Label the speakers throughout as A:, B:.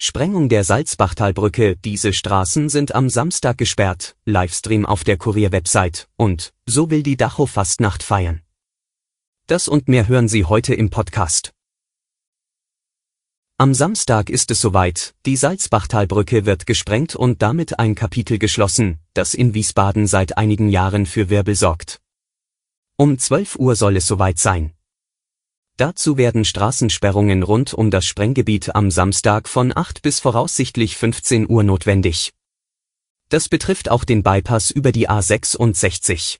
A: Sprengung der Salzbachtalbrücke, diese Straßen sind am Samstag gesperrt, Livestream auf der Kurier-Website und so will die Dacho Fastnacht feiern. Das und mehr hören Sie heute im Podcast. Am Samstag ist es soweit, die Salzbachtalbrücke wird gesprengt und damit ein Kapitel geschlossen, das in Wiesbaden seit einigen Jahren für Wirbel sorgt. Um 12 Uhr soll es soweit sein. Dazu werden Straßensperrungen rund um das Sprenggebiet am Samstag von 8 bis voraussichtlich 15 Uhr notwendig. Das betrifft auch den Bypass über die A66.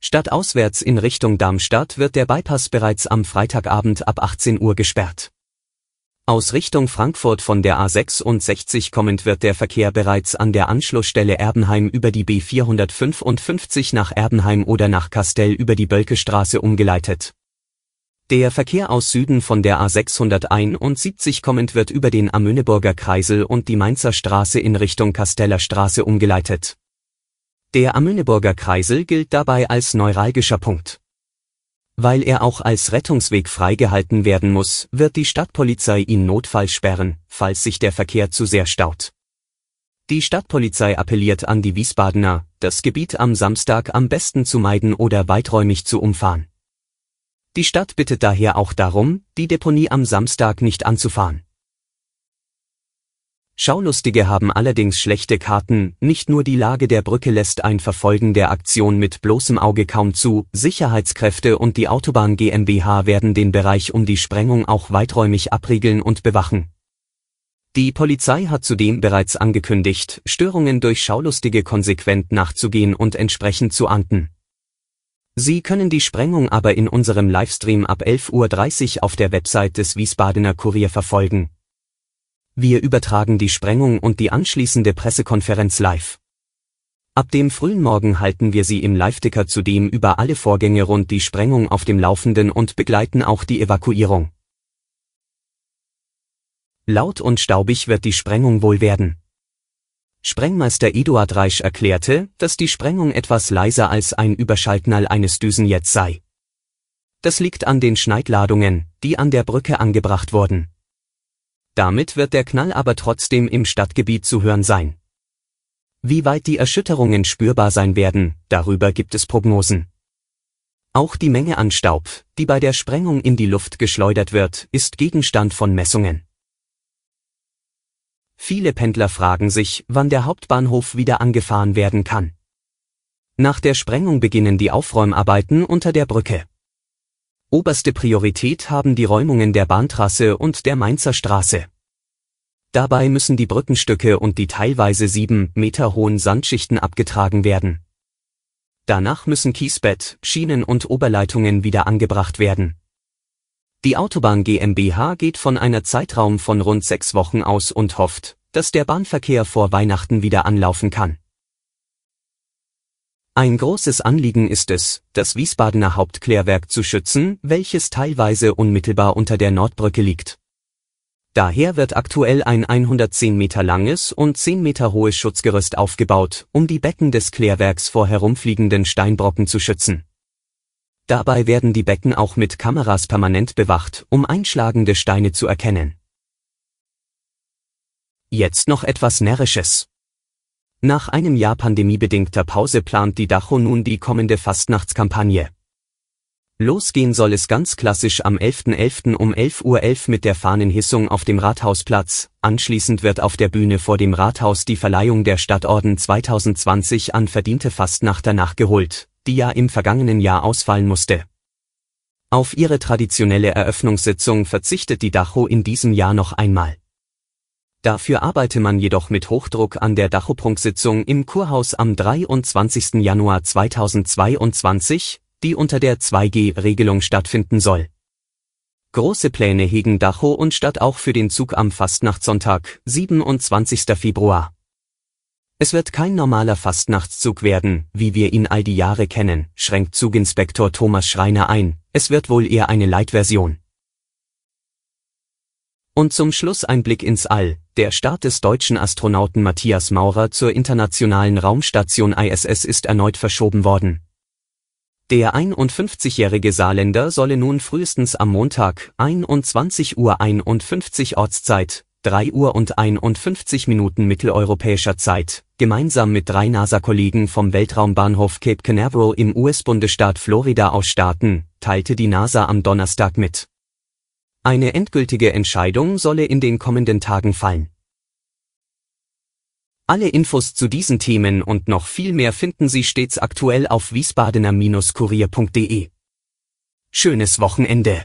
A: Stadtauswärts in Richtung Darmstadt wird der Bypass bereits am Freitagabend ab 18 Uhr gesperrt. Aus Richtung Frankfurt von der A66 kommend wird der Verkehr bereits an der Anschlussstelle Erbenheim über die B455 nach Erbenheim oder nach Kastell über die Bölkestraße umgeleitet. Der Verkehr aus Süden von der A671 kommend wird über den Amöneburger Kreisel und die Mainzer Straße in Richtung Kasteller Straße umgeleitet. Der Amöneburger Kreisel gilt dabei als neuralgischer Punkt. Weil er auch als Rettungsweg freigehalten werden muss, wird die Stadtpolizei ihn notfalls sperren, falls sich der Verkehr zu sehr staut. Die Stadtpolizei appelliert an die Wiesbadener, das Gebiet am Samstag am besten zu meiden oder weiträumig zu umfahren. Die Stadt bittet daher auch darum, die Deponie am Samstag nicht anzufahren. Schaulustige haben allerdings schlechte Karten, nicht nur die Lage der Brücke lässt ein Verfolgen der Aktion mit bloßem Auge kaum zu, Sicherheitskräfte und die Autobahn GmbH werden den Bereich um die Sprengung auch weiträumig abriegeln und bewachen. Die Polizei hat zudem bereits angekündigt, Störungen durch Schaulustige konsequent nachzugehen und entsprechend zu ahnden. Sie können die Sprengung aber in unserem Livestream ab 11.30 Uhr auf der Website des Wiesbadener Kurier verfolgen. Wir übertragen die Sprengung und die anschließende Pressekonferenz live. Ab dem frühen Morgen halten wir Sie im Live-Ticker zudem über alle Vorgänge rund die Sprengung auf dem Laufenden und begleiten auch die Evakuierung. Laut und staubig wird die Sprengung wohl werden. Sprengmeister Eduard Reisch erklärte, dass die Sprengung etwas leiser als ein Überschallknall eines Düsenjets sei. Das liegt an den Schneidladungen, die an der Brücke angebracht wurden. Damit wird der Knall aber trotzdem im Stadtgebiet zu hören sein. Wie weit die Erschütterungen spürbar sein werden, darüber gibt es Prognosen. Auch die Menge an Staub, die bei der Sprengung in die Luft geschleudert wird, ist Gegenstand von Messungen. Viele Pendler fragen sich, wann der Hauptbahnhof wieder angefahren werden kann. Nach der Sprengung beginnen die Aufräumarbeiten unter der Brücke. Oberste Priorität haben die Räumungen der Bahntrasse und der Mainzer Straße. Dabei müssen die Brückenstücke und die teilweise sieben Meter hohen Sandschichten abgetragen werden. Danach müssen Kiesbett, Schienen und Oberleitungen wieder angebracht werden. Die Autobahn GmbH geht von einer Zeitraum von rund sechs Wochen aus und hofft, dass der Bahnverkehr vor Weihnachten wieder anlaufen kann. Ein großes Anliegen ist es, das Wiesbadener Hauptklärwerk zu schützen, welches teilweise unmittelbar unter der Nordbrücke liegt. Daher wird aktuell ein 110 Meter langes und 10 Meter hohes Schutzgerüst aufgebaut, um die Becken des Klärwerks vor herumfliegenden Steinbrocken zu schützen. Dabei werden die Becken auch mit Kameras permanent bewacht, um einschlagende Steine zu erkennen. Jetzt noch etwas Närrisches. Nach einem Jahr pandemiebedingter Pause plant die Dacho nun die kommende Fastnachtskampagne. Losgehen soll es ganz klassisch am 11.11. .11. um 11.11 Uhr .11 mit der Fahnenhissung auf dem Rathausplatz. Anschließend wird auf der Bühne vor dem Rathaus die Verleihung der Stadtorden 2020 an verdiente Fastnachter nachgeholt die ja im vergangenen Jahr ausfallen musste. Auf ihre traditionelle Eröffnungssitzung verzichtet die Dacho in diesem Jahr noch einmal. Dafür arbeite man jedoch mit Hochdruck an der Dachoprunksitzung im Kurhaus am 23. Januar 2022, die unter der 2G-Regelung stattfinden soll. Große Pläne hegen Dacho und Stadt auch für den Zug am Fastnachtssonntag, 27. Februar. Es wird kein normaler Fastnachtszug werden, wie wir ihn all die Jahre kennen, schränkt Zuginspektor Thomas Schreiner ein, es wird wohl eher eine Light-Version. Und zum Schluss ein Blick ins All. Der Start des deutschen Astronauten Matthias Maurer zur internationalen Raumstation ISS ist erneut verschoben worden. Der 51-jährige Saarländer solle nun frühestens am Montag 21 Uhr 51 Ortszeit, 3 Uhr und 51 Minuten mitteleuropäischer Zeit, gemeinsam mit drei NASA-Kollegen vom Weltraumbahnhof Cape Canaveral im US-Bundesstaat Florida aus starten, teilte die NASA am Donnerstag mit. Eine endgültige Entscheidung solle in den kommenden Tagen fallen. Alle Infos zu diesen Themen und noch viel mehr finden Sie stets aktuell auf wiesbadener-kurier.de. Schönes Wochenende!